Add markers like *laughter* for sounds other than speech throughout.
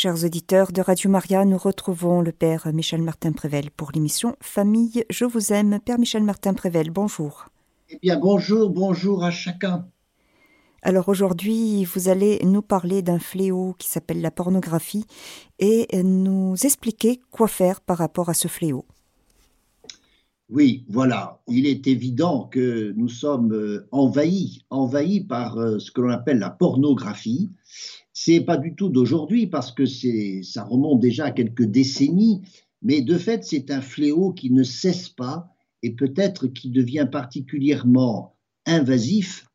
Chers auditeurs de Radio Maria, nous retrouvons le Père Michel Martin Prével pour l'émission Famille, je vous aime. Père Michel Martin Prével, bonjour. Eh bien, bonjour, bonjour à chacun. Alors aujourd'hui, vous allez nous parler d'un fléau qui s'appelle la pornographie et nous expliquer quoi faire par rapport à ce fléau. Oui, voilà. Il est évident que nous sommes euh, envahis, envahis par euh, ce que l'on appelle la pornographie. C'est pas du tout d'aujourd'hui parce que ça remonte déjà à quelques décennies, mais de fait, c'est un fléau qui ne cesse pas et peut-être qui devient particulièrement invasif,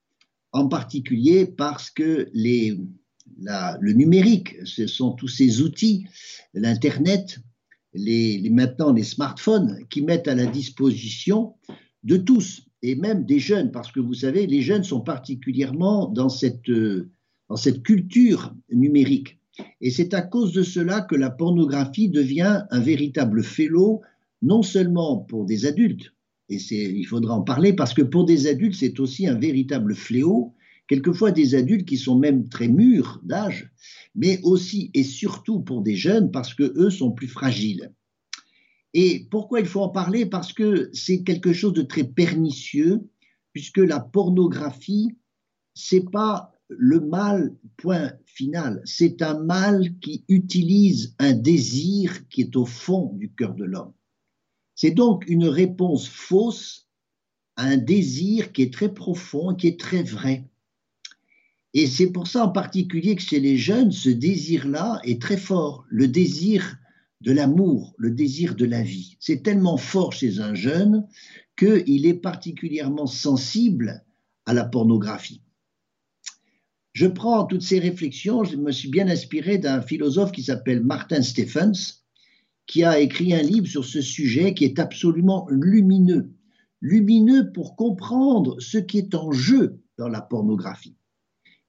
en particulier parce que le numérique, ce sont tous ces outils, l'Internet, maintenant les smartphones qui mettent à la disposition de tous, et même des jeunes, parce que vous savez, les jeunes sont particulièrement dans cette, dans cette culture numérique. Et c'est à cause de cela que la pornographie devient un véritable fléau, non seulement pour des adultes, et il faudra en parler, parce que pour des adultes, c'est aussi un véritable fléau, quelquefois des adultes qui sont même très mûrs d'âge, mais aussi et surtout pour des jeunes parce que eux sont plus fragiles. Et pourquoi il faut en parler? Parce que c'est quelque chose de très pernicieux, puisque la pornographie, c'est pas le mal point final, c'est un mal qui utilise un désir qui est au fond du cœur de l'homme. C'est donc une réponse fausse à un désir qui est très profond, qui est très vrai. Et c'est pour ça en particulier que chez les jeunes, ce désir-là est très fort, le désir de l'amour, le désir de la vie. C'est tellement fort chez un jeune qu'il est particulièrement sensible à la pornographie. Je prends toutes ces réflexions, je me suis bien inspiré d'un philosophe qui s'appelle Martin Stephens, qui a écrit un livre sur ce sujet qui est absolument lumineux. Lumineux pour comprendre ce qui est en jeu dans la pornographie.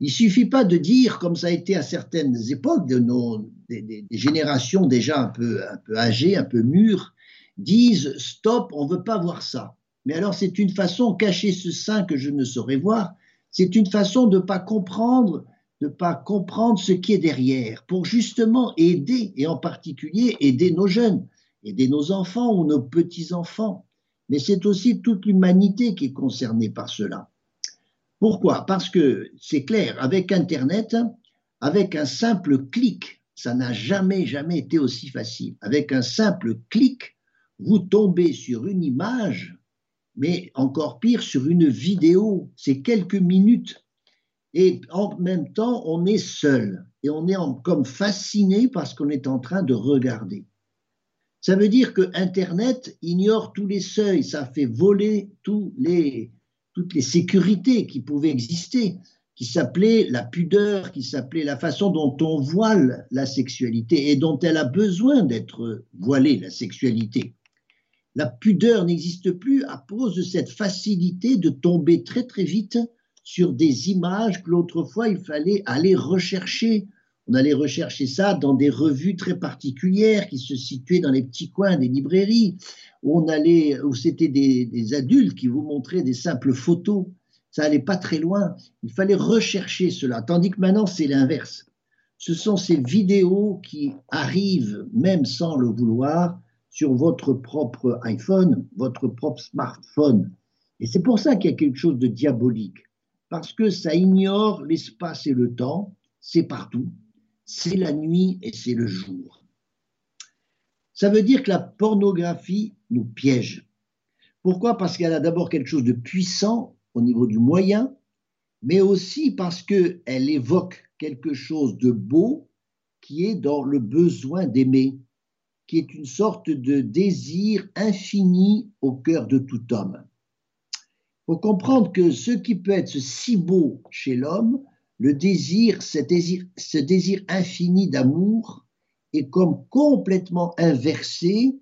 Il suffit pas de dire, comme ça a été à certaines époques de nos des, générations déjà un peu, un peu âgées, un peu mûres, disent stop, on veut pas voir ça. Mais alors c'est une façon cacher ce sein que je ne saurais voir. C'est une façon de pas comprendre, de pas comprendre ce qui est derrière, pour justement aider et en particulier aider nos jeunes, aider nos enfants ou nos petits enfants. Mais c'est aussi toute l'humanité qui est concernée par cela. Pourquoi? Parce que c'est clair, avec Internet, avec un simple clic, ça n'a jamais, jamais été aussi facile. Avec un simple clic, vous tombez sur une image, mais encore pire, sur une vidéo. C'est quelques minutes. Et en même temps, on est seul. Et on est comme fasciné parce qu'on est en train de regarder. Ça veut dire que Internet ignore tous les seuils, ça fait voler toutes les sécurités qui pouvaient exister, qui s'appelaient la pudeur, qui s'appelait la façon dont on voile la sexualité et dont elle a besoin d'être voilée, la sexualité. La pudeur n'existe plus à cause de cette facilité de tomber très très vite sur des images que l'autrefois il fallait aller rechercher on allait rechercher ça dans des revues très particulières qui se situaient dans les petits coins des librairies, où on allait, où c'était des, adultes qui vous montraient des simples photos. Ça allait pas très loin. Il fallait rechercher cela. Tandis que maintenant, c'est l'inverse. Ce sont ces vidéos qui arrivent, même sans le vouloir, sur votre propre iPhone, votre propre smartphone. Et c'est pour ça qu'il y a quelque chose de diabolique. Parce que ça ignore l'espace et le temps. C'est partout c'est la nuit et c'est le jour. Ça veut dire que la pornographie nous piège. Pourquoi? Parce qu'elle a d'abord quelque chose de puissant au niveau du moyen, mais aussi parce qu'elle évoque quelque chose de beau qui est dans le besoin d'aimer, qui est une sorte de désir infini au cœur de tout homme. Il faut comprendre que ce qui peut être si beau chez l'homme le désir, ce désir, infini d'amour est comme complètement inversé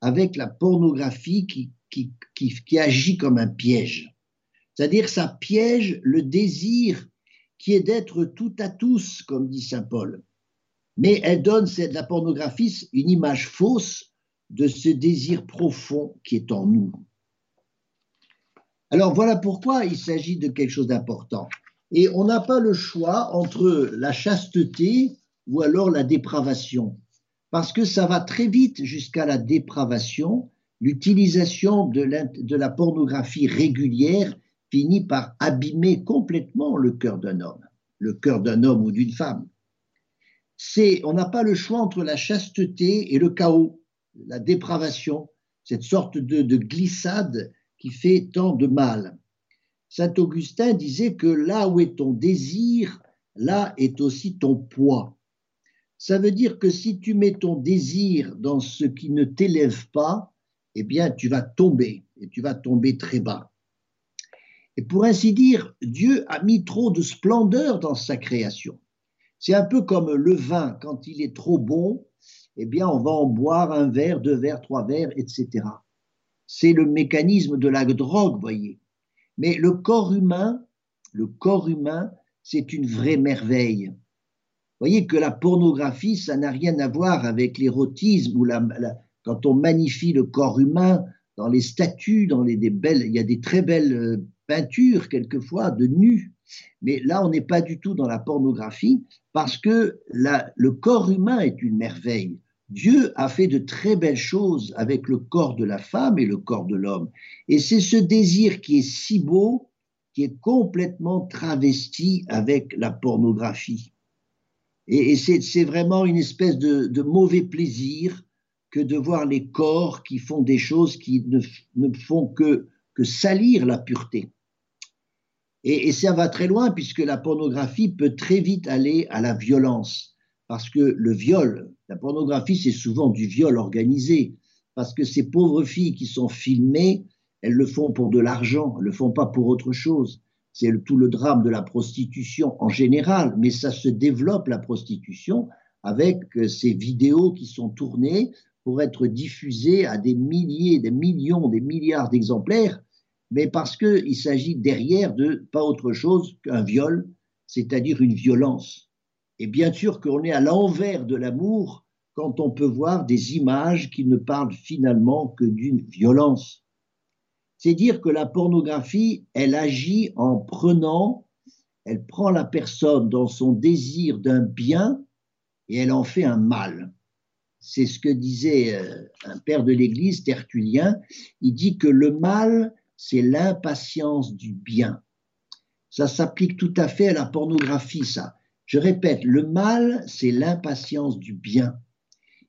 avec la pornographie qui, qui, qui, agit comme un piège. C'est-à-dire ça piège le désir qui est d'être tout à tous, comme dit Saint Paul. Mais elle donne, la pornographie, une image fausse de ce désir profond qui est en nous. Alors voilà pourquoi il s'agit de quelque chose d'important. Et on n'a pas le choix entre la chasteté ou alors la dépravation. Parce que ça va très vite jusqu'à la dépravation. L'utilisation de la pornographie régulière finit par abîmer complètement le cœur d'un homme, le cœur d'un homme ou d'une femme. C'est, on n'a pas le choix entre la chasteté et le chaos, la dépravation, cette sorte de, de glissade qui fait tant de mal. Saint Augustin disait que là où est ton désir, là est aussi ton poids. Ça veut dire que si tu mets ton désir dans ce qui ne t'élève pas, eh bien tu vas tomber, et tu vas tomber très bas. Et pour ainsi dire, Dieu a mis trop de splendeur dans sa création. C'est un peu comme le vin, quand il est trop bon, eh bien on va en boire un verre, deux verres, trois verres, etc. C'est le mécanisme de la drogue, voyez. Mais le corps humain, le corps humain, c'est une vraie merveille. Voyez que la pornographie, ça n'a rien à voir avec l'érotisme ou la, quand on magnifie le corps humain dans les statues, dans les belles, il y a des très belles peintures quelquefois de nus. Mais là, on n'est pas du tout dans la pornographie parce que le corps humain est une merveille. Dieu a fait de très belles choses avec le corps de la femme et le corps de l'homme. Et c'est ce désir qui est si beau, qui est complètement travesti avec la pornographie. Et, c'est vraiment une espèce de, mauvais plaisir que de voir les corps qui font des choses qui ne, font que, salir la pureté. Et ça va très loin puisque la pornographie peut très vite aller à la violence. Parce que le viol, la pornographie, c'est souvent du viol organisé, parce que ces pauvres filles qui sont filmées, elles le font pour de l'argent, elles le font pas pour autre chose. C'est tout le drame de la prostitution en général, mais ça se développe la prostitution avec euh, ces vidéos qui sont tournées pour être diffusées à des milliers, des millions, des milliards d'exemplaires, mais parce qu'il s'agit derrière de pas autre chose qu'un viol, c'est-à-dire une violence. Et bien sûr qu'on est à l'envers de l'amour quand on peut voir des images qui ne parlent finalement que d'une violence. C'est dire que la pornographie, elle agit en prenant, elle prend la personne dans son désir d'un bien et elle en fait un mal. C'est ce que disait euh, un père de l'Église, Tertullien. Il dit que le mal, c'est l'impatience du bien. Ça s'applique tout à fait à la pornographie, ça. Je répète, le mal, c'est l'impatience du bien.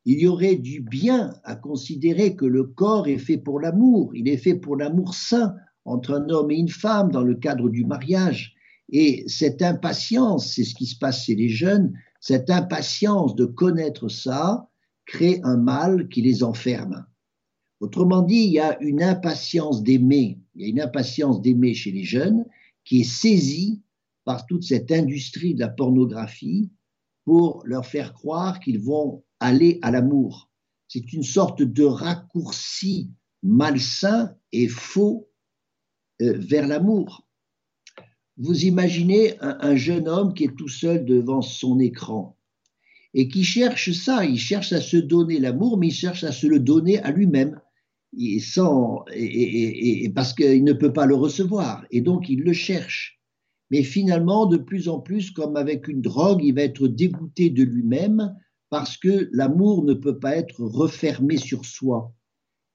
Il y aurait du bien à considérer que le corps est fait pour l'amour, il est fait pour l'amour saint entre un homme et une femme dans le cadre du mariage. Et cette impatience, c'est ce qui se passe chez les jeunes, cette impatience de connaître ça crée un mal qui les enferme. Autrement dit, il y a une impatience d'aimer, il y a une impatience d'aimer chez les jeunes qui est saisie par toute cette industrie de la pornographie pour leur faire croire qu'ils vont aller à l'amour. C'est une sorte de raccourci malsain et faux euh, vers l'amour. Vous imaginez un, jeune homme qui est tout seul devant son écran et qui cherche ça, il cherche à se donner l'amour, mais il cherche à se le donner à lui-même, sans, et parce qu'il ne peut pas le recevoir, et donc il le cherche mais finalement, de plus en plus, comme avec une drogue, il va être dégoûté de lui-même parce que l'amour ne peut pas être refermé sur soi.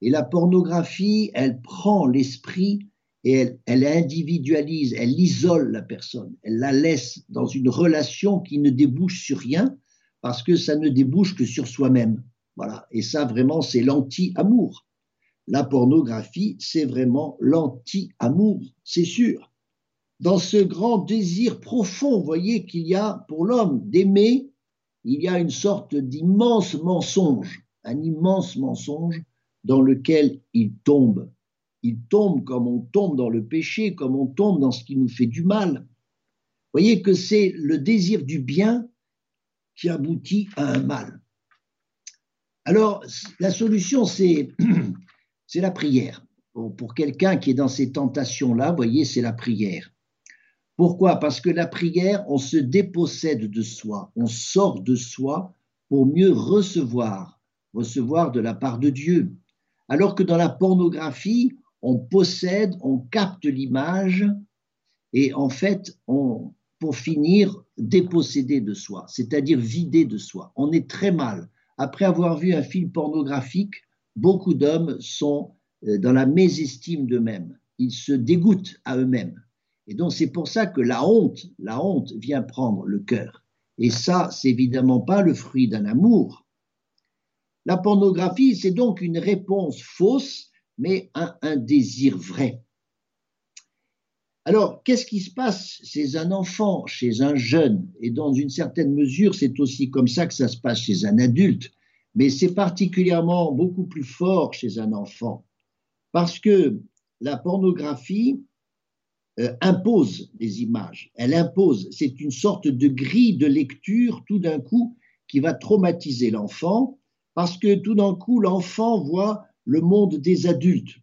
Et la pornographie, elle prend l'esprit et elle, elle, individualise, elle isole la personne, elle la laisse dans une relation qui ne débouche sur rien parce que ça ne débouche que sur soi-même. Voilà. Et ça, vraiment, c'est l'anti-amour. La pornographie, c'est vraiment l'anti-amour, c'est sûr dans ce grand désir profond, voyez qu'il y a pour l'homme d'aimer, il y a une sorte d'immense mensonge, un immense mensonge dans lequel il tombe. Il tombe comme on tombe dans le péché, comme on tombe dans ce qui nous fait du mal. Vous voyez que c'est le désir du bien qui aboutit à un mal. Alors, la solution, c'est *clears throat* la prière. Pour, quelqu'un qui est dans ces tentations-là, vous voyez, c'est la prière. Pourquoi? Parce que la prière, on se dépossède de soi, on sort de soi pour mieux recevoir, recevoir de la part de Dieu. Alors que dans la pornographie, on possède, on capte l'image et en fait, on, pour finir dépossédé de soi, c'est-à-dire vidé de soi. On est très mal. Après avoir vu un film pornographique, beaucoup d'hommes sont euh, dans la mésestime d'eux-mêmes. Ils se dégoûtent à eux-mêmes. Et donc c'est pour ça que la honte, la honte vient prendre le cœur. Et ça, c'est évidemment pas le fruit d'un amour. La pornographie, c'est donc une réponse fausse, mais un désir vrai. Alors, qu'est-ce qui se passe chez un enfant, chez un jeune? Et dans une certaine mesure, c'est aussi comme ça que ça se passe chez un adulte, mais c'est particulièrement beaucoup plus fort chez un enfant, parce que la pornographie euh, impose des images, elle impose, c'est une sorte de grille de lecture tout d'un coup qui va traumatiser l'enfant, parce que tout d'un coup, l'enfant voit le monde des adultes.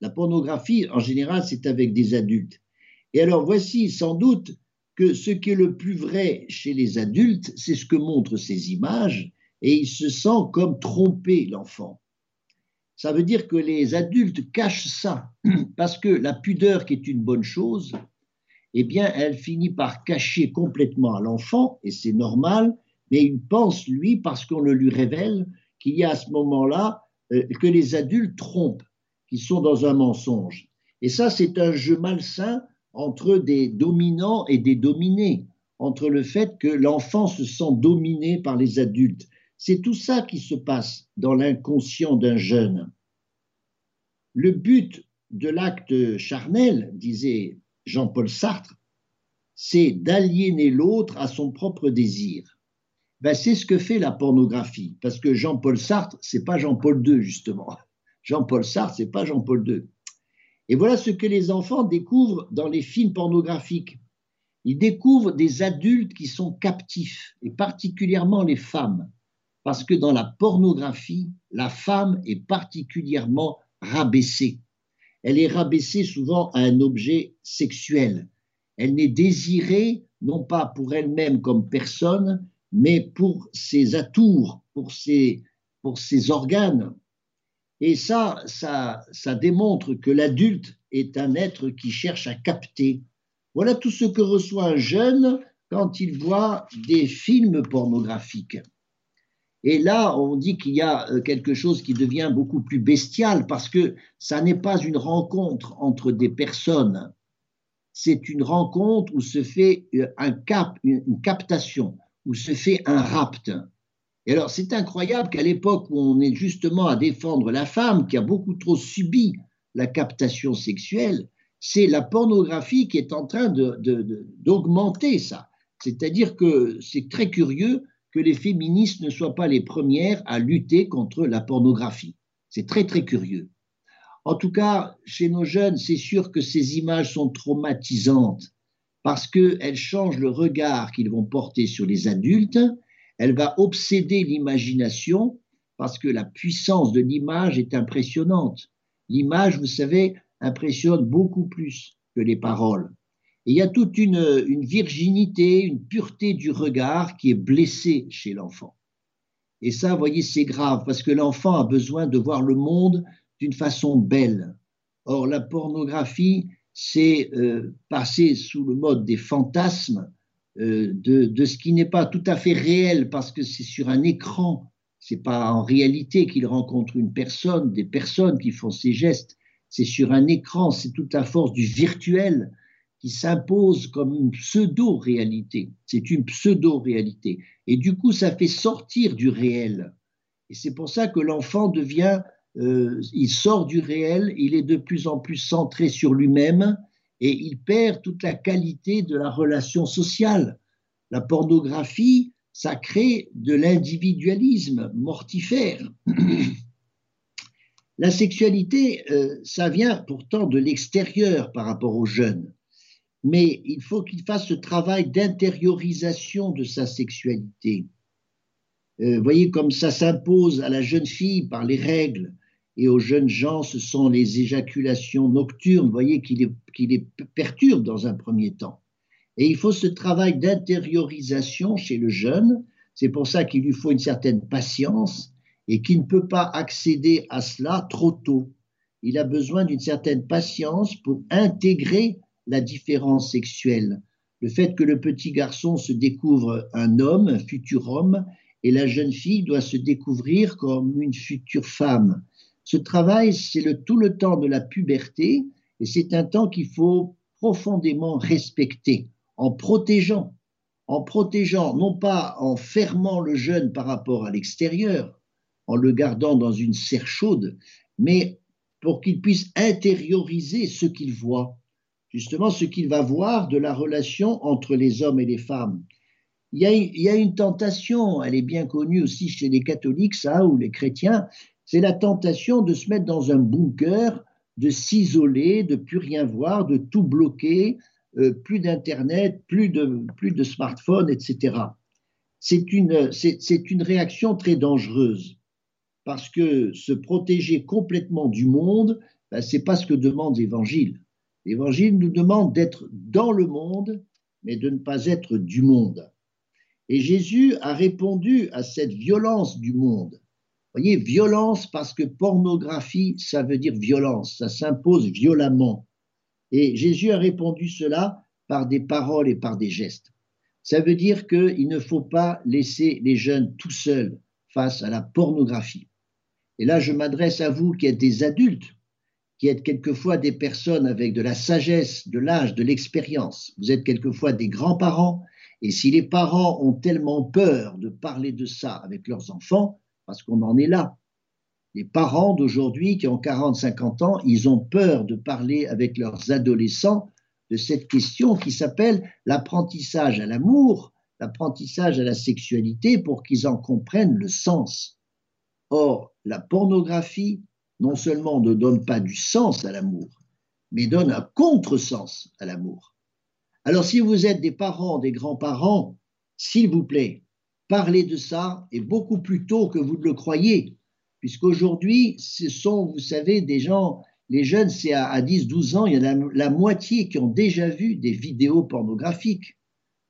La pornographie, en général, c'est avec des adultes. Et alors voici sans doute que ce qui est le plus vrai chez les adultes, c'est ce que montrent ces images, et il se sent comme trompé, l'enfant. Ça veut dire que les adultes cachent ça, *clears throat* parce que la pudeur, qui est une bonne chose, eh bien, elle finit par cacher complètement à l'enfant, et c'est normal, mais il pense, lui, parce qu'on le lui révèle, qu'il y a à ce moment-là euh, que les adultes trompent, qu'ils sont dans un mensonge. Et ça, c'est un jeu malsain entre des dominants et des dominés, entre le fait que l'enfant se sent dominé par les adultes. C'est tout ça qui se passe dans l'inconscient d'un jeune. Le but de l'acte charnel, disait Jean-Paul Sartre, c'est d'aliéner l'autre à son propre désir. Ben, c'est ce que fait la pornographie, parce que Jean-Paul Sartre, c'est pas Jean-Paul II justement. Jean-Paul Sartre, c'est pas Jean-Paul II. Et voilà ce que les enfants découvrent dans les films pornographiques. Ils découvrent des adultes qui sont captifs, et particulièrement les femmes, parce que dans la pornographie, la femme est particulièrement rabaissée. Elle est rabaissée souvent à un objet sexuel. Elle n'est désirée non pas pour elle-même comme personne, mais pour ses atours, pour ses, organes, et ça, ça démontre que l'adulte est un être qui cherche à capter. Voilà tout ce que reçoit un jeune quand il voit des films pornographiques. Et là, on dit qu'il y a euh, quelque chose qui devient beaucoup plus bestial parce que ça n'est pas une rencontre entre des personnes, c'est une rencontre où se fait euh, un cap, une captation, où se fait un rapt. Et alors, c'est incroyable qu'à l'époque où on est justement à défendre la femme, qui a beaucoup trop subi la captation sexuelle, c'est la pornographie qui est en train d'augmenter ça. C'est-à-dire que c'est très curieux que les féministes ne soient pas les premières à lutter contre la pornographie. C'est très très curieux. En tout cas, chez nos jeunes, c'est sûr que ces images sont traumatisantes parce qu'elles changent le regard qu'ils vont porter sur les adultes elle va obséder l'imagination parce que la puissance de l'image est impressionnante. L'image, vous savez, impressionne beaucoup plus que les paroles. Et il y a toute une, virginité, une pureté du regard qui est blessée chez l'enfant. Et ça, vous voyez, c'est grave parce que l'enfant a besoin de voir le monde d'une façon belle. Or, la pornographie, c'est euh, passer sous le mode des fantasmes euh, de, ce qui n'est pas tout à fait réel parce que c'est sur un écran. C'est pas en réalité qu'il rencontre une personne, des personnes qui font ces gestes. C'est sur un écran. C'est toute la force du virtuel qui s'impose comme une pseudo-réalité. C'est une pseudo-réalité. Et du coup, ça fait sortir du réel. Et c'est pour ça que l'enfant devient, euh, il sort du réel, il est de plus en plus centré sur lui-même, et il perd toute la qualité de la relation sociale. La pornographie, ça crée de l'individualisme mortifère. la sexualité, euh, ça vient pourtant de l'extérieur par rapport aux jeunes, mais il faut qu'il fasse ce travail d'intériorisation de sa sexualité. Euh, voyez comme ça s'impose à la jeune fille par les règles, et aux jeunes gens, ce sont les éjaculations nocturnes, voyez, qui les, qui les perturbent dans un premier temps. Et il faut ce travail d'intériorisation chez le jeune, c'est pour ça qu'il lui faut une certaine patience et qu'il ne peut pas accéder à cela trop tôt. Il a besoin d'une certaine patience pour intégrer la différence sexuelle, Le fait que le petit garçon se découvre un homme, un futur homme, et la jeune fille doit se découvrir comme une future femme. Ce travail, c'est le, tout le temps de la puberté, et c'est un temps qu'il faut profondément respecter, en protégeant, en protégeant, non pas en fermant le jeune par rapport à l'extérieur, en le gardant dans une serre chaude, mais pour qu'il puisse intérioriser ce qu'il voit, justement ce qu'il va voir de la relation entre les hommes et les femmes. Il y, a, une tentation, elle est bien connue aussi chez les catholiques, ça, ou les chrétiens, c'est la tentation de se mettre dans un bunker, de s'isoler, de plus rien voir, de tout bloquer, euh, plus d'Internet, plus de, plus smartphone, etc. C'est une, c'est une réaction très dangereuse parce que se protéger complètement du monde, ben, ce n'est pas ce que demande l'Évangile. L'Évangile nous demande d'être dans le monde, mais de ne pas être du monde. Et Jésus a répondu à cette violence du monde voyez, violence parce que pornographie, ça veut dire violence, ça s'impose violemment. Et Jésus a répondu cela par des paroles et par des gestes. Ça veut dire qu'il ne faut pas laisser les jeunes tout seuls face à la pornographie. Et là, je m'adresse à vous qui êtes des adultes, qui êtes quelquefois des personnes avec de la sagesse, de l'âge, de l'expérience. Vous êtes quelquefois des grands-parents. Et si les parents ont tellement peur de parler de ça avec leurs enfants, parce qu'on en est là. Les parents d'aujourd'hui qui ont 40, 50 ans, ils ont peur de parler avec leurs adolescents de cette question qui s'appelle l'apprentissage à l'amour, l'apprentissage à la sexualité pour qu'ils en comprennent le sens. Or, la pornographie, non seulement ne donne pas du sens à l'amour, mais donne un contresens à l'amour. Alors, si vous êtes des parents, des grands-parents, s'il vous plaît, parler de ça et beaucoup plus tôt que vous ne le croyez, puisqu'aujourd'hui, ce sont, vous savez, des gens, les jeunes, c'est à, 10-12 ans, il y en a la, moitié qui ont déjà vu des vidéos pornographiques.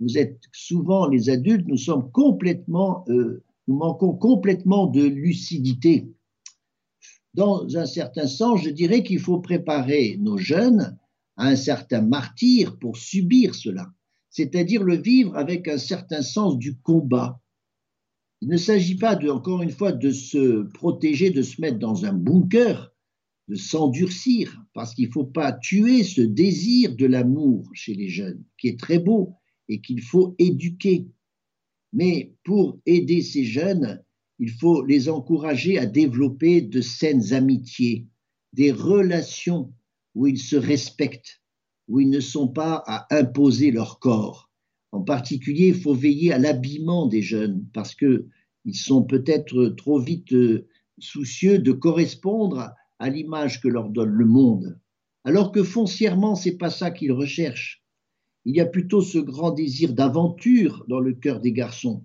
Vous êtes souvent, les adultes, nous sommes complètement, euh, nous manquons complètement de lucidité. Dans un certain sens, je dirais qu'il faut préparer nos jeunes à un certain martyr pour subir cela, c'est-à-dire le vivre avec un certain sens du combat, il ne s'agit pas, de, encore une fois, de se protéger, de se mettre dans un bunker, de s'endurcir, parce qu'il ne faut pas tuer ce désir de l'amour chez les jeunes, qui est très beau et qu'il faut éduquer. Mais pour aider ces jeunes, il faut les encourager à développer de saines amitiés, des relations où ils se respectent, où ils ne sont pas à imposer leur corps en particulier, il faut veiller à l'habillement des jeunes parce qu'ils sont peut-être trop vite euh, soucieux de correspondre à l'image que leur donne le monde, alors que foncièrement, c'est pas ça qu'ils recherchent. Il y a plutôt ce grand désir d'aventure dans le cœur des garçons.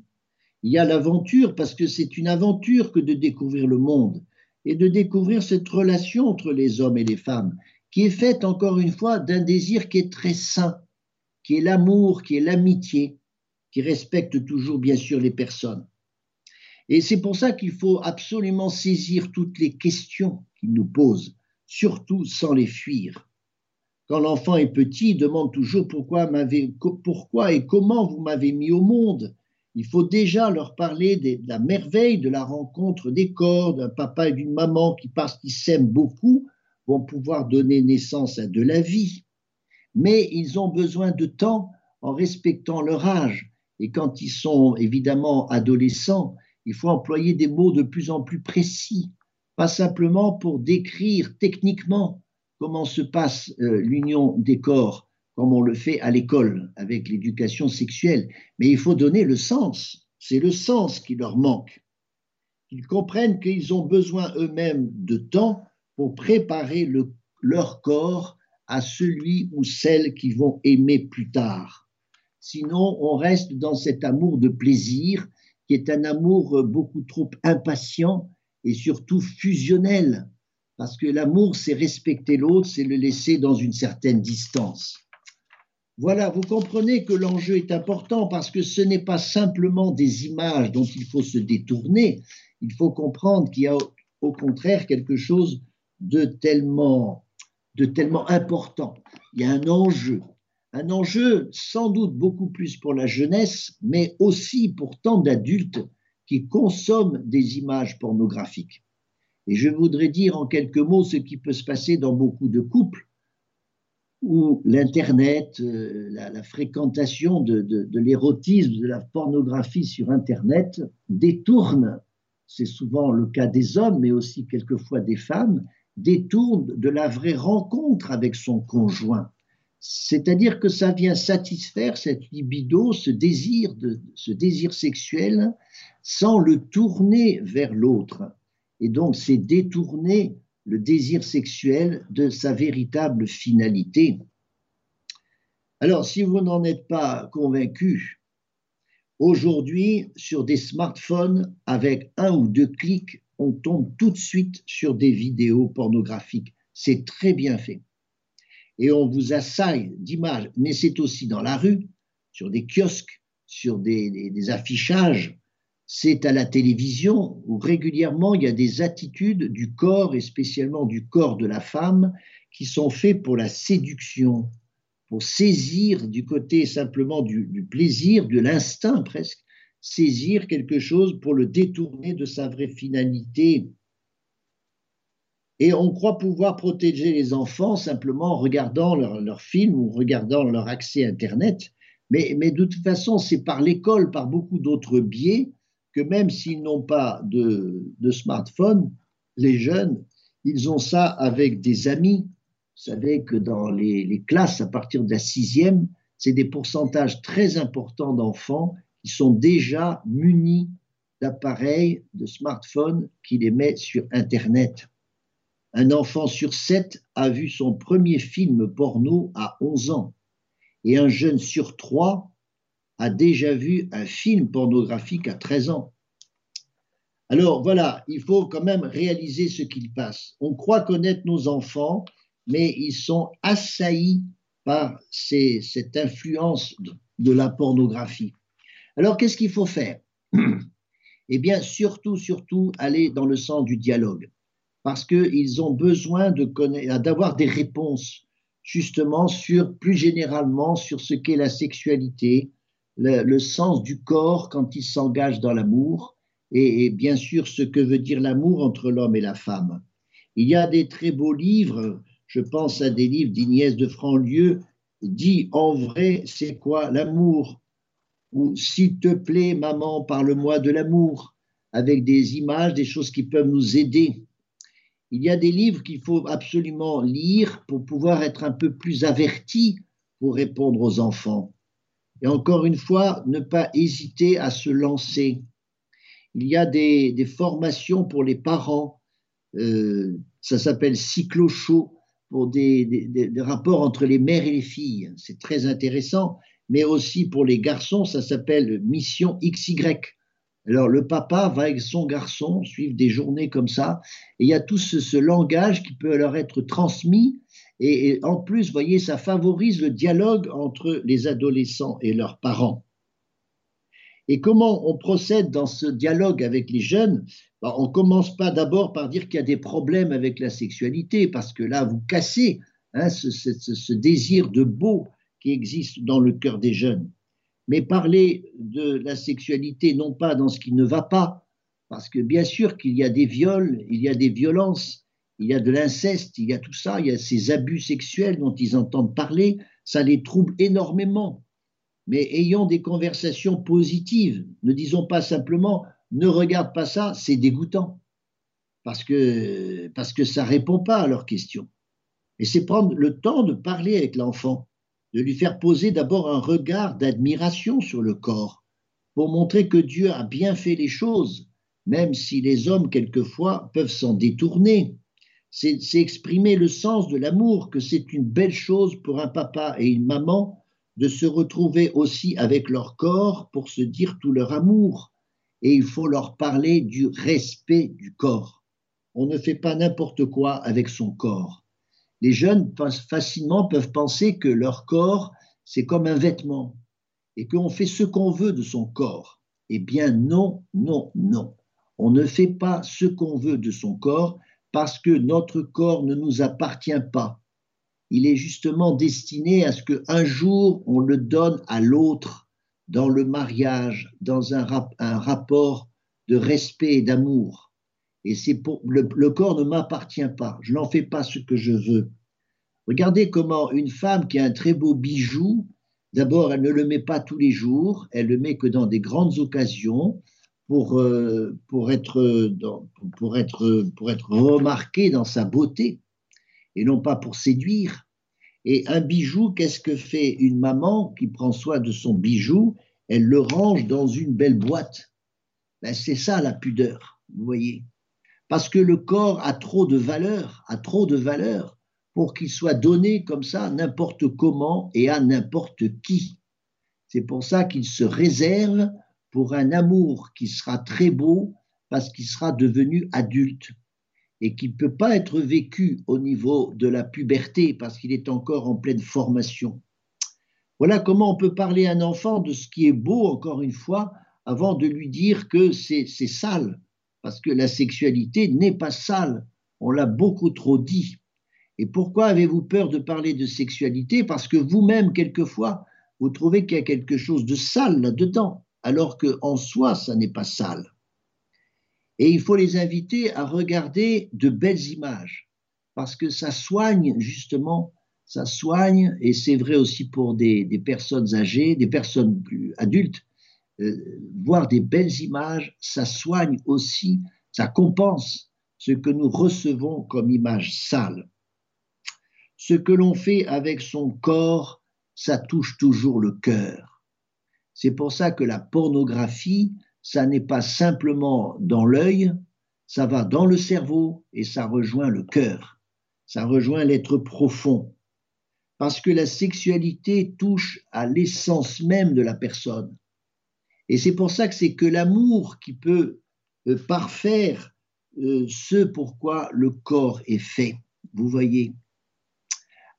Il y a l'aventure parce que c'est une aventure que de découvrir le monde et de découvrir cette relation entre les hommes et les femmes, qui est faite encore une fois d'un désir qui est très sain, qui est l'amour, qui est l'amitié, qui respecte toujours bien sûr les personnes. Et c'est pour ça qu'il faut absolument saisir toutes les questions qu'il nous pose, surtout sans les fuir. Quand l'enfant est petit, il demande toujours pourquoi, pourquoi et comment vous m'avez mis au monde. Il faut déjà leur parler de la merveille de la rencontre des corps, d'un papa et d'une maman qui, parce qu'ils s'aiment beaucoup, vont pouvoir donner naissance à de la vie mais ils ont besoin de temps en respectant leur âge. Et quand ils sont évidemment adolescents, il faut employer des mots de plus en plus précis, pas simplement pour décrire techniquement comment se passe euh, l'union des corps, comme on le fait à l'école avec l'éducation sexuelle, mais il faut donner le sens. C'est le sens qui leur manque. Ils comprennent qu'ils ont besoin eux-mêmes de temps pour préparer leur corps à celui ou celle qu'ils vont aimer plus tard. Sinon, on reste dans cet amour de plaisir qui est un amour beaucoup trop impatient et surtout fusionnel, parce que l'amour, c'est respecter l'autre, c'est le laisser dans une certaine distance. Voilà, vous comprenez que l'enjeu est important parce que ce n'est pas simplement des images dont il faut se détourner, il faut comprendre qu'il y a au contraire quelque chose de tellement important. Il y a un enjeu, un enjeu sans doute beaucoup plus pour la jeunesse, mais aussi pour tant d'adultes qui consomment des images pornographiques. Et je voudrais dire en quelques mots ce qui peut se passer dans beaucoup de couples où l'Internet, euh, la, fréquentation de, l'érotisme, de la pornographie sur Internet détourne, c'est souvent le cas des hommes, mais aussi quelquefois des femmes, détourne de la vraie rencontre avec son conjoint. C'est-à-dire que ça vient satisfaire cette libido, ce désir, de, ce désir sexuel, sans le tourner vers l'autre. Et donc, c'est détourner le désir sexuel de sa véritable finalité. Alors, si vous n'en êtes pas convaincu, aujourd'hui, sur des smartphones, avec un ou deux clics, on tombe tout de suite sur des vidéos pornographiques. C'est très bien fait. Et on vous assaille d'images, mais c'est aussi dans la rue, sur des kiosques, sur des, affichages. C'est à la télévision où régulièrement il y a des attitudes du corps et spécialement du corps de la femme qui sont faits pour la séduction, pour saisir du côté simplement du plaisir, de l'instinct presque, saisir quelque chose pour le détourner de sa vraie finalité. Et on croit pouvoir protéger les enfants simplement en regardant leurs leur films ou en regardant leur accès Internet. Mais, mais de toute façon, c'est par l'école, par beaucoup d'autres biais, que même s'ils n'ont pas de, smartphone, les jeunes, ils ont ça avec des amis. Vous savez que dans les, les classes, à partir de la sixième, c'est des pourcentages très importants d'enfants qui sont déjà munis d'appareils, de smartphones qui les met sur Internet. Un enfant sur sept a vu son premier film porno à 11 ans et un jeune sur trois a déjà vu un film pornographique à 13 ans. Alors voilà, il faut quand même réaliser ce qu'il passe. On croit connaître nos enfants, mais ils sont assaillis par cette influence de la pornographie. Alors, qu'est-ce qu'il faut faire? *clears throat* Eh bien, surtout, surtout, aller dans le sens du dialogue, parce qu'ils ont besoin d'avoir des réponses, justement, sur, plus généralement, sur ce qu'est la sexualité, le, sens du corps quand il s'engage dans l'amour, et, et bien sûr, ce que veut dire l'amour entre l'homme et la femme. Il y a des très beaux livres, je pense à des livres d'Ignès de Franlieu, dit en vrai, c'est quoi l'amour? Ou S'il te plaît, maman, parle-moi de l'amour, avec des images, des choses qui peuvent nous aider. Il y a des livres qu'il faut absolument lire pour pouvoir être un peu plus averti pour répondre aux enfants. Et encore une fois, ne pas hésiter à se lancer. Il y a des, formations pour les parents, euh, ça s'appelle cyclo chaud pour des, rapports entre les mères et les filles. C'est très intéressant mais aussi pour les garçons, ça s'appelle Mission XY. Alors le papa va avec son garçon suivre des journées comme ça, et il y a tout ce, langage qui peut leur être transmis, et, en plus, vous voyez, ça favorise le dialogue entre les adolescents et leurs parents. Et comment on procède dans ce dialogue avec les jeunes? Ben, On commence pas d'abord par dire qu'il y a des problèmes avec la sexualité, parce que là, vous cassez hein, ce, désir de beau qui existe dans le cœur des jeunes. Mais parler de la sexualité, non pas dans ce qui ne va pas, parce que bien sûr qu'il y a des viols, il y a des violences, il y a de l'inceste, il y a tout ça, il y a ces abus sexuels dont ils entendent parler, ça les trouble énormément. Mais ayons des conversations positives. Ne disons pas simplement ne regarde pas ça, c'est dégoûtant. Parce que, ça ne répond pas à leurs questions. Et c'est prendre le temps de parler avec l'enfant de lui faire poser d'abord un regard d'admiration sur le corps, pour montrer que Dieu a bien fait les choses, même si les hommes quelquefois peuvent s'en détourner. C'est exprimer le sens de l'amour, que c'est une belle chose pour un papa et une maman de se retrouver aussi avec leur corps pour se dire tout leur amour. Et il faut leur parler du respect du corps. On ne fait pas n'importe quoi avec son corps les jeunes facilement peuvent penser que leur corps, c'est comme un vêtement et qu'on fait ce qu'on veut de son corps. Eh bien non, non, non. On ne fait pas ce qu'on veut de son corps parce que notre corps ne nous appartient pas. il est justement destiné à ce qu'un jour on le donne à l'autre dans le mariage, dans un, rapport de respect et d'amour. Et le corps ne m'appartient pas. Je n'en fais pas ce que je veux. Regardez comment une femme qui a un très beau bijou, d'abord, elle ne le met pas tous les jours, elle le met que dans des grandes occasions pour, euh, pour, être, dans, pour, être, pour être remarquée dans sa beauté et non pas pour séduire. Et un bijou, qu'est-ce que fait une maman qui prend soin de son bijou? Elle le range dans une belle boîte. Ben, c'est ça la pudeur, vous voyez. Parce que le corps a trop de valeur, a trop de valeur pour qu'il soit donné comme ça n'importe comment et à n'importe qui. C'est pour ça qu'il se réserve pour un amour qui sera très beau parce qu'il sera devenu adulte et qui ne peut pas être vécu au niveau de la puberté parce qu'il est encore en pleine formation. Voilà comment on peut parler à un enfant de ce qui est beau, encore une fois, avant de lui dire que c'est sale, parce que la sexualité n'est pas sale, on l'a beaucoup trop dit. Et pourquoi avez-vous peur de parler de sexualité? Parce que vous-même, quelquefois, vous trouvez qu'il y a quelque chose de sale là-dedans, alors qu'en soi, ça n'est pas sale. Et il faut les inviter à regarder de belles images, parce que ça soigne justement, ça soigne, et c'est vrai aussi pour des, personnes âgées, des personnes plus adultes, euh, voir des belles images, ça soigne aussi, ça compense ce que nous recevons comme image sale. Ce que l'on fait avec son corps, ça touche toujours le cœur. C'est pour ça que la pornographie, ça n'est pas simplement dans l'œil, ça va dans le cerveau et ça rejoint le cœur, ça rejoint l'être profond. Parce que la sexualité touche à l'essence même de la personne. Et c'est pour ça que c'est que l'amour qui peut euh, parfaire euh, ce pourquoi le corps est fait. Vous voyez?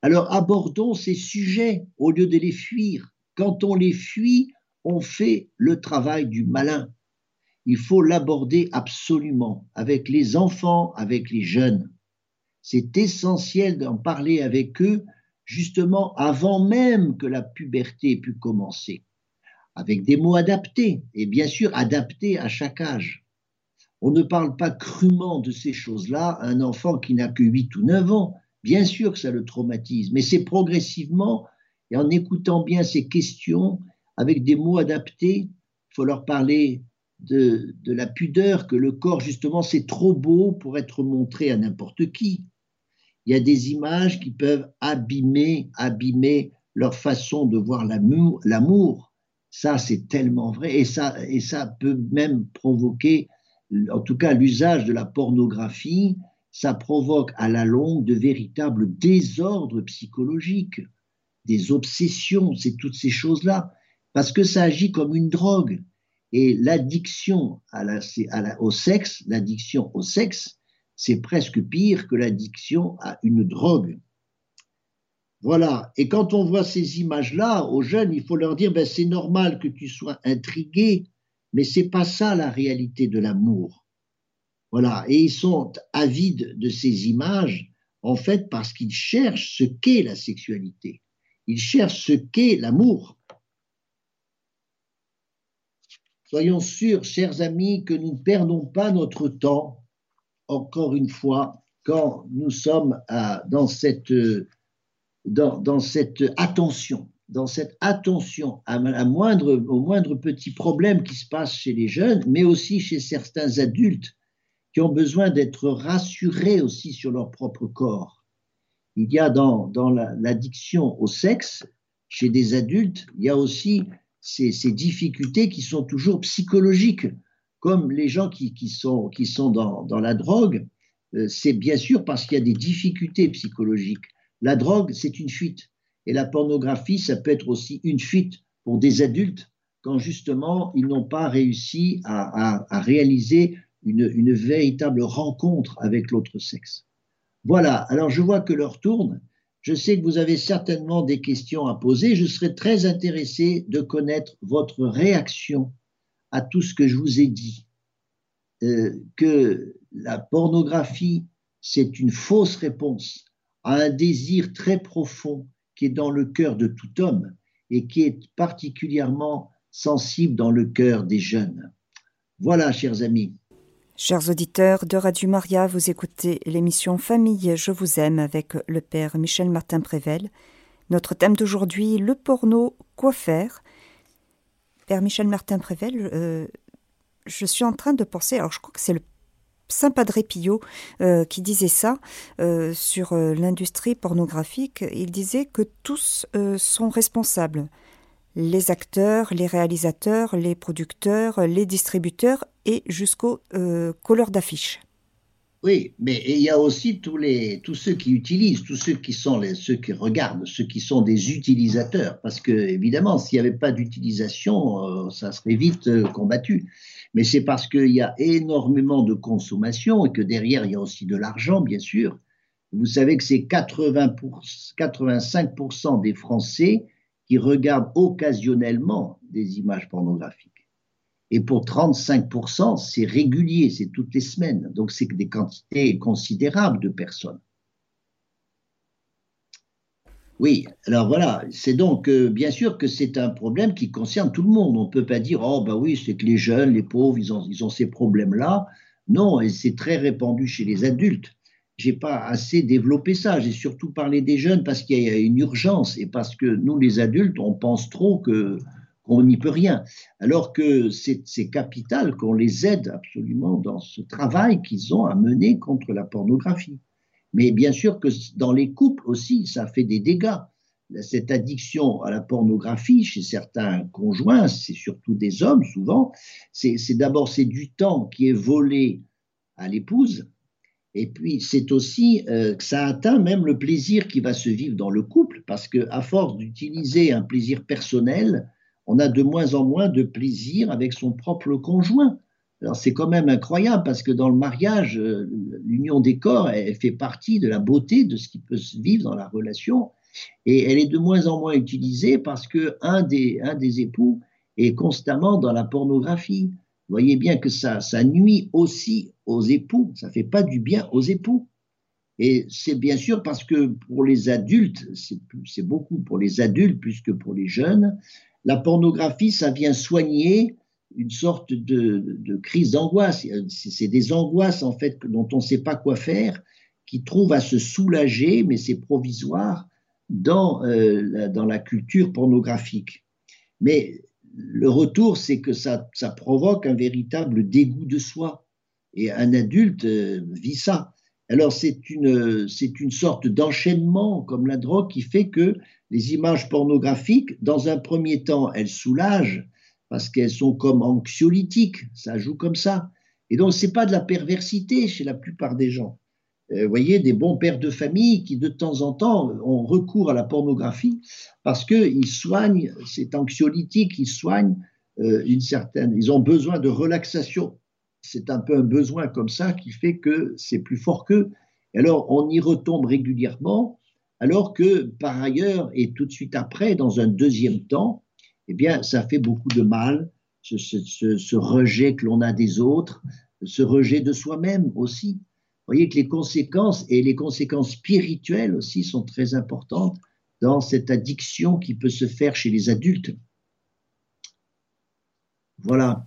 Alors abordons ces sujets au lieu de les fuir. Quand on les fuit, on fait le travail du malin. Il faut l'aborder absolument avec les enfants, avec les jeunes. C'est essentiel d'en parler avec eux justement avant même que la puberté ait pu commencer, avec des mots adaptés et bien sûr adaptés à chaque âge. On ne parle pas crûment de ces choses-là à un enfant qui n'a que 8 ou 9 ans. Bien sûr que ça le traumatise, mais c'est progressivement, et en écoutant bien ces questions, avec des mots adaptés. Il faut leur parler de, la pudeur, que le corps, justement, c'est trop beau pour être montré à n'importe qui. Il y a des images qui peuvent abîmer, abîmer leur façon de voir l'amour. Ça, c'est tellement vrai. Et ça, et ça peut même provoquer, en tout cas, l'usage de la pornographie. Ça provoque à la longue de véritables désordres psychologiques, des obsessions, c'est toutes ces choses-là parce que ça agit comme une drogue. Et l'addiction au sexe, l'addiction au sexe, c'est presque pire que l'addiction à une drogue. Voilà. Et quand on voit ces images-là aux jeunes, il faut leur dire ben, c'est normal que tu sois intrigué, mais c'est pas ça la réalité de l'amour. Voilà. Et ils sont avides de ces images, en fait, parce qu'ils cherchent ce qu'est la sexualité. Ils cherchent ce qu'est l'amour. Soyons sûrs, chers amis, que nous ne perdons pas notre temps, encore une fois, quand nous sommes dans, cette, dans, cette attention, dans cette attention à, moindre, au moindre petit problème qui se passe chez les jeunes, mais aussi chez certains adultes qui ont besoin d'être rassurés aussi sur leur propre corps. Il y a dans l'addiction au sexe, chez des adultes, il y a aussi ces, difficultés qui sont toujours psychologiques, comme les gens qui, sont, qui sont dans, la drogue, euh, c'est bien sûr parce qu'il y a des difficultés psychologiques. La drogue, c'est une fuite. Et la pornographie, ça peut être aussi une fuite pour des adultes quand justement ils n'ont pas réussi à, réaliser une, une, véritable rencontre avec l'autre sexe. Voilà, alors je vois que l'heure tourne. Je sais que vous avez certainement des questions à poser. Je serais très intéressé de connaître votre réaction à tout ce que je vous ai dit. Euh, que la pornographie, c'est une fausse réponse a un désir très profond qui est dans le cœur de tout homme et qui est particulièrement sensible dans le cœur des jeunes. Voilà, chers amis. Chers auditeurs de Radio Maria, vous écoutez l'émission Famille, je vous aime avec le père Michel Martin Prével. Notre thème d'aujourd'hui, le porno, quoi faire? Père Michel Martin Prével, euh, je suis en train de penser, alors je crois que c'est le Saint Padre Pio euh, qui disait ça euh, sur l'industrie pornographique. Il disait que tous sont responsables. Les acteurs, les réalisateurs, les producteurs, les distributeurs et jusqu'aux couleurs d'affiches. Oui, mais il y a aussi tous, les, tous ceux qui utilisent, tous ceux qui sont les, ceux qui regardent, ceux qui sont des utilisateurs. Parce que, évidemment, s'il n'y avait pas d'utilisation, ça serait vite combattu mais c'est parce qu'il y a énormément de consommation et que derrière, il y a aussi de l'argent, bien sûr. Vous savez que c'est 85% des Français qui regardent occasionnellement des images pornographiques. Et pour 35%, c'est régulier, c'est toutes les semaines. Donc c'est des quantités considérables de personnes. Oui, alors voilà, c'est donc euh, bien sûr que c'est un problème qui concerne tout le monde. On ne peut pas dire, oh ben oui, c'est que les jeunes, les pauvres, ils ont, ils ont ces problèmes-là. Non, et c'est très répandu chez les adultes. J'ai pas assez développé ça. J'ai surtout parlé des jeunes parce qu'il y a une urgence et parce que nous, les adultes, on pense trop que qu'on n'y peut rien. Alors que c'est capital qu'on les aide absolument dans ce travail qu'ils ont à mener contre la pornographie. Mais bien sûr que dans les couples aussi, ça fait des dégâts. Cette addiction à la pornographie chez certains conjoints, c'est surtout des hommes souvent, c'est d'abord c'est du temps qui est volé à l'épouse, et puis c'est aussi euh, que ça atteint même le plaisir qui va se vivre dans le couple, parce que à force d'utiliser un plaisir personnel, on a de moins en moins de plaisir avec son propre conjoint. Alors c'est quand même incroyable parce que dans le mariage, euh, l'union des corps, elle fait partie de la beauté de ce qui peut se vivre dans la relation. Et elle est de moins en moins utilisée parce que un des, un des époux est constamment dans la pornographie. Vous voyez bien que ça, ça nuit aussi aux époux, ça fait pas du bien aux époux. Et c'est bien sûr parce que pour les adultes, c'est beaucoup pour les adultes plus que pour les jeunes, la pornographie, ça vient soigner une sorte de, crise d'angoisse. C'est des angoisses, en fait, dont on ne sait pas quoi faire, qui trouvent à se soulager, mais c'est provisoire, dans, euh, la, dans la culture pornographique. Mais le retour, c'est que ça provoque un véritable dégoût de soi. Et un adulte euh, vit ça. Alors c'est une, c'est une sorte d'enchaînement comme la drogue qui fait que les images pornographiques, dans un premier temps, elles soulagent, parce qu'elles sont comme anxiolytiques, ça joue comme ça. Et donc, ce n'est pas de la perversité chez la plupart des gens. Euh, vous voyez, des bons pères de famille qui, de temps en temps, ont recours à la pornographie parce qu'ils soignent, c'est anxiolytique, ils soignent euh, une certaine. Ils ont besoin de relaxation. C'est un peu un besoin comme ça qui fait que c'est plus fort qu'eux. Alors, on y retombe régulièrement, alors que, par ailleurs, et tout de suite après, dans un deuxième temps, eh bien, ça fait beaucoup de mal, ce, rejet que l'on a des autres, ce rejet de soi-même aussi. Vous voyez que les conséquences, et les conséquences spirituelles aussi, sont très importantes dans cette addiction qui peut se faire chez les adultes. Voilà.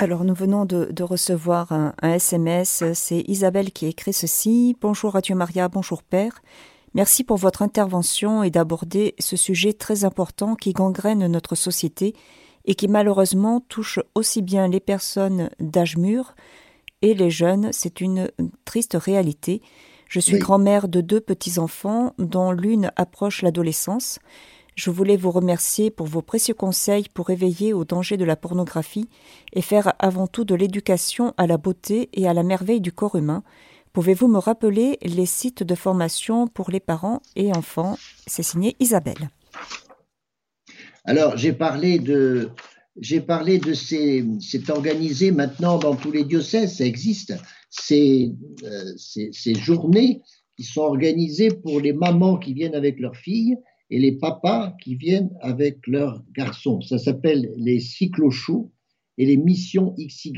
Alors nous venons de, recevoir un, un SMS, c'est Isabelle qui écrit ceci. Bonjour à Dieu Maria, bonjour Père. Merci pour votre intervention et d'aborder ce sujet très important qui gangrène notre société et qui malheureusement touche aussi bien les personnes d'âge mûr et les jeunes. C'est une triste réalité. Je suis grand-mère de deux petits-enfants dont l'une approche l'adolescence. Je voulais vous remercier pour vos précieux conseils pour éveiller au danger de la pornographie et faire avant tout de l'éducation à la beauté et à la merveille du corps humain. Pouvez-vous me rappeler les sites de formation pour les parents et enfants? C'est signé Isabelle. Alors, j'ai parlé de, j'ai parlé de ces, c'est organisé maintenant dans tous les diocèses, ça existe, ces, euh, ces, journées qui sont organisées pour les mamans qui viennent avec leurs filles et les papas qui viennent avec leurs garçons. Ça s'appelle les cyclochaux et les missions XY.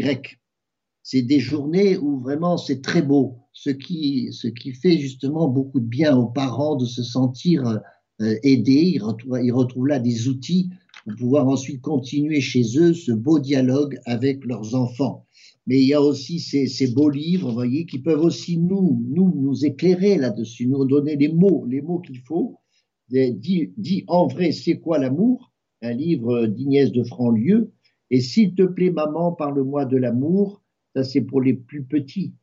C'est des journées où vraiment c'est très beau ce qui, ce qui fait justement beaucoup de bien aux parents de se sentir euh, aidés. Ils retrouvent, ils retrouvent là des outils pour pouvoir ensuite continuer chez eux ce beau dialogue avec leurs enfants. Mais il y a aussi ces, ces beaux livres, voyez, qui peuvent aussi nous, nous, nous éclairer là-dessus, nous donner les mots, les mots qu'il faut. Dit, en vrai, c'est quoi l'amour? Un livre d'Ignès de Franlieu. Et s'il te plaît, maman, parle-moi de l'amour. Ça, c'est pour les plus petits.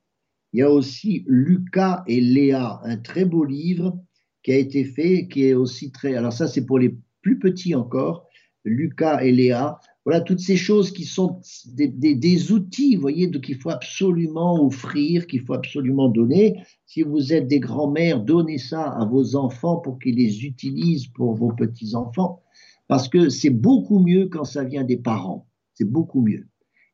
Il y a aussi Lucas et Léa, un très beau livre qui a été fait, qui est aussi très. Alors, ça, c'est pour les plus petits encore. Lucas et Léa. Voilà toutes ces choses qui sont des, outils, vous voyez, qu'il faut absolument offrir, qu'il faut absolument donner. Si vous êtes des grands-mères, donnez ça à vos enfants pour qu'ils les utilisent pour vos petits-enfants. Parce que c'est beaucoup mieux quand ça vient des parents. C'est beaucoup mieux.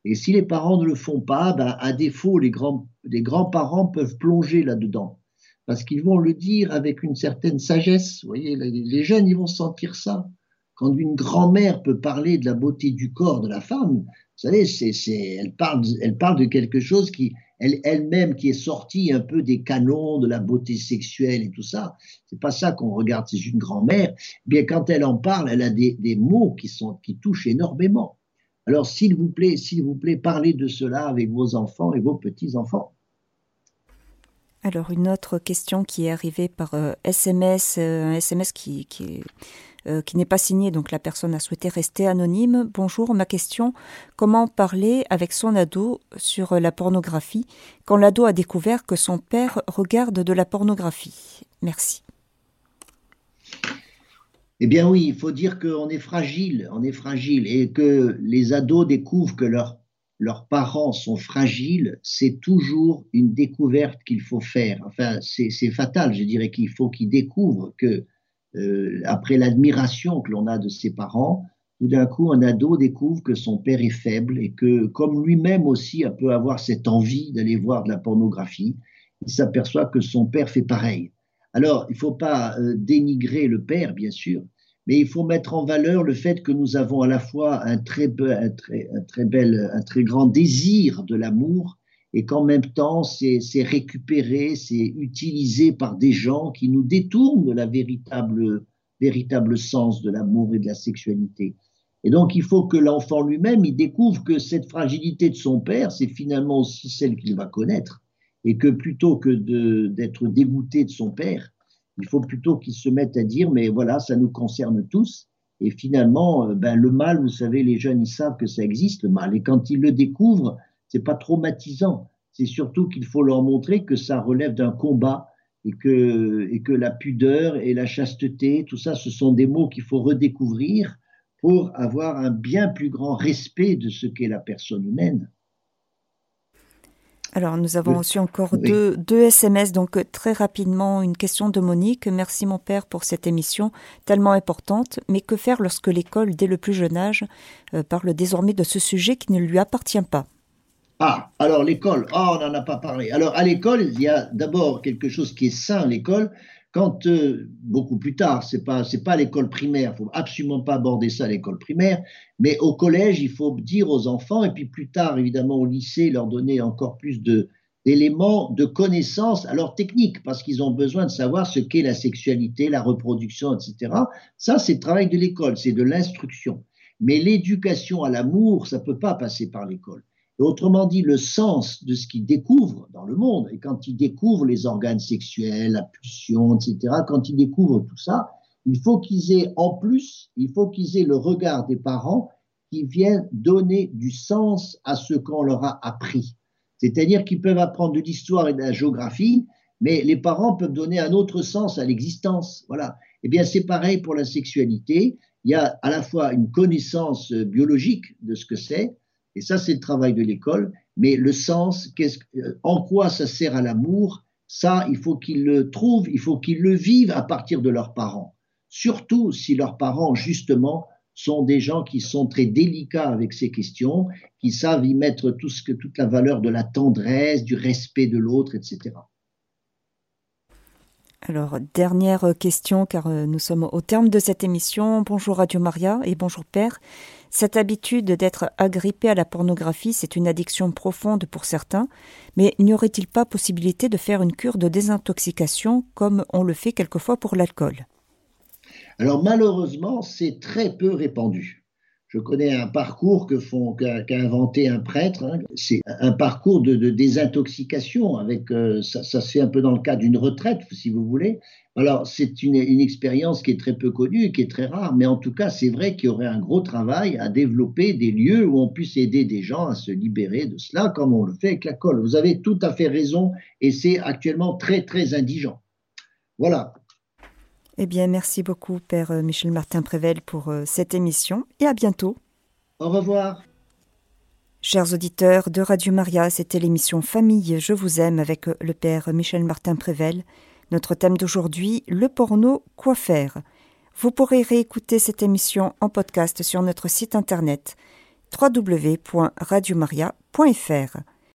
Et si les parents ne le font pas, ben, à défaut, les, grands, les grands-parents peuvent plonger là-dedans. Parce qu'ils vont le dire avec une certaine sagesse. Vous voyez, les jeunes, ils vont sentir ça. Quand une grand-mère peut parler de la beauté du corps de la femme, vous savez, c'est, elle, parle, elle parle de quelque chose qui, elle, elle-même, qui est sortie un peu des canons de la beauté sexuelle et tout ça. C'est pas ça qu'on regarde, c'est une grand-mère. Eh bien, quand elle en parle, elle a des, des mots qui, sont, qui touchent énormément. Alors, s'il vous plaît, s'il vous plaît, parlez de cela avec vos enfants et vos petits-enfants. Alors, une autre question qui est arrivée par SMS, euh, euh, un SMS qui, qui est euh, qui n'est pas signé, donc la personne a souhaité rester anonyme. Bonjour, ma question, comment parler avec son ado sur la pornographie quand l'ado a découvert que son père regarde de la pornographie? Merci. Eh bien oui, il faut dire qu'on est fragile, on est fragile, et que les ados découvrent que leurs leurs parents sont fragiles, c'est toujours une découverte qu'il faut faire. Enfin, c'est fatal, je dirais qu'il faut qu'ils découvrent que euh, après l'admiration que l'on a de ses parents, tout d'un coup, un ado découvre que son père est faible et que, comme lui-même aussi peut avoir cette envie d'aller voir de la pornographie, il s'aperçoit que son père fait pareil. Alors, il ne faut pas euh, dénigrer le père, bien sûr, mais il faut mettre en valeur le fait que nous avons à la fois un très, un très, un très, bel, un très grand désir de l'amour et qu'en même temps, c'est récupéré, c'est utilisé par des gens qui nous détournent de la véritable, véritable sens de l'amour et de la sexualité. Et donc, il faut que l'enfant lui-même, il découvre que cette fragilité de son père, c'est finalement aussi celle qu'il va connaître, et que plutôt que d'être dégoûté de son père, il faut plutôt qu'il se mette à dire, mais voilà, ça nous concerne tous. Et finalement, euh, ben, le mal, vous savez, les jeunes, ils savent que ça existe, le mal. Et quand ils le découvrent, c'est pas traumatisant. C'est surtout qu'il faut leur montrer que ça relève d'un combat et que, et que la pudeur et la chasteté, tout ça, ce sont des mots qu'il faut redécouvrir pour avoir un bien plus grand respect de ce qu'est la personne humaine. Alors, nous avons aussi encore deux, deux, SMS. Donc, très rapidement, une question de Monique. Merci, mon père, pour cette émission tellement importante. Mais que faire lorsque l'école, dès le plus jeune âge, euh, parle désormais de ce sujet qui ne lui appartient pas? Ah, alors l'école, ah, on n'en a pas parlé. Alors à l'école, il y a d'abord quelque chose qui est sain, l'école, quand euh, beaucoup plus tard, c'est pas c'est pas l'école primaire, il faut absolument pas aborder ça à l'école primaire, mais au collège, il faut dire aux enfants et puis plus tard évidemment au lycée leur donner encore plus de d'éléments de connaissances alors techniques parce qu'ils ont besoin de savoir ce qu'est la sexualité, la reproduction, etc. Ça c'est le travail de l'école, c'est de l'instruction. Mais l'éducation à l'amour, ça peut pas passer par l'école autrement dit, le sens de ce qu'ils découvrent dans le monde. Et quand ils découvrent les organes sexuels, la pulsion, etc., quand ils découvrent tout ça, il faut qu'ils aient en plus, il faut qu'ils aient le regard des parents qui viennent donner du sens à ce qu'on leur a appris. C'est-à-dire qu'ils peuvent apprendre de l'histoire et de la géographie, mais les parents peuvent donner un autre sens à l'existence. Voilà. Eh bien, c'est pareil pour la sexualité. Il y a à la fois une connaissance biologique de ce que c'est, et ça, c'est le travail de l'école. Mais le sens, euh, en quoi ça sert à l'amour, ça, il faut qu'ils le trouvent, il faut qu'ils le vivent à partir de leurs parents. Surtout si leurs parents, justement, sont des gens qui sont très délicats avec ces questions, qui savent y mettre tout ce que, toute la valeur de la tendresse, du respect de l'autre, etc. Alors, dernière question, car euh, nous sommes au terme de cette émission. Bonjour Radio Maria et bonjour Père. Cette habitude d'être agrippé à la pornographie, c'est une addiction profonde pour certains, mais n'y aurait-il pas possibilité de faire une cure de désintoxication comme on le fait quelquefois pour l'alcool? Alors malheureusement, c'est très peu répandu. Je connais un parcours que font qu'a inventé un prêtre. Hein. C'est un parcours de, désintoxication. Avec euh, ça, ça, se fait un peu dans le cadre d'une retraite, si vous voulez. Alors c'est une, une, expérience qui est très peu connue, qui est très rare, mais en tout cas c'est vrai qu'il y aurait un gros travail à développer des lieux où on puisse aider des gens à se libérer de cela, comme on le fait avec la colle. Vous avez tout à fait raison, et c'est actuellement très très indigent. Voilà. Eh bien, merci beaucoup, Père euh, Michel Martin Prével, pour euh, cette émission et à bientôt. Au revoir. Chers auditeurs de Radio Maria, c'était l'émission Famille, je vous aime avec euh, le Père Michel Martin Prével. Notre thème d'aujourd'hui, le porno, quoi faire? Vous pourrez réécouter cette émission en podcast sur notre site internet www.radiomaria.fr.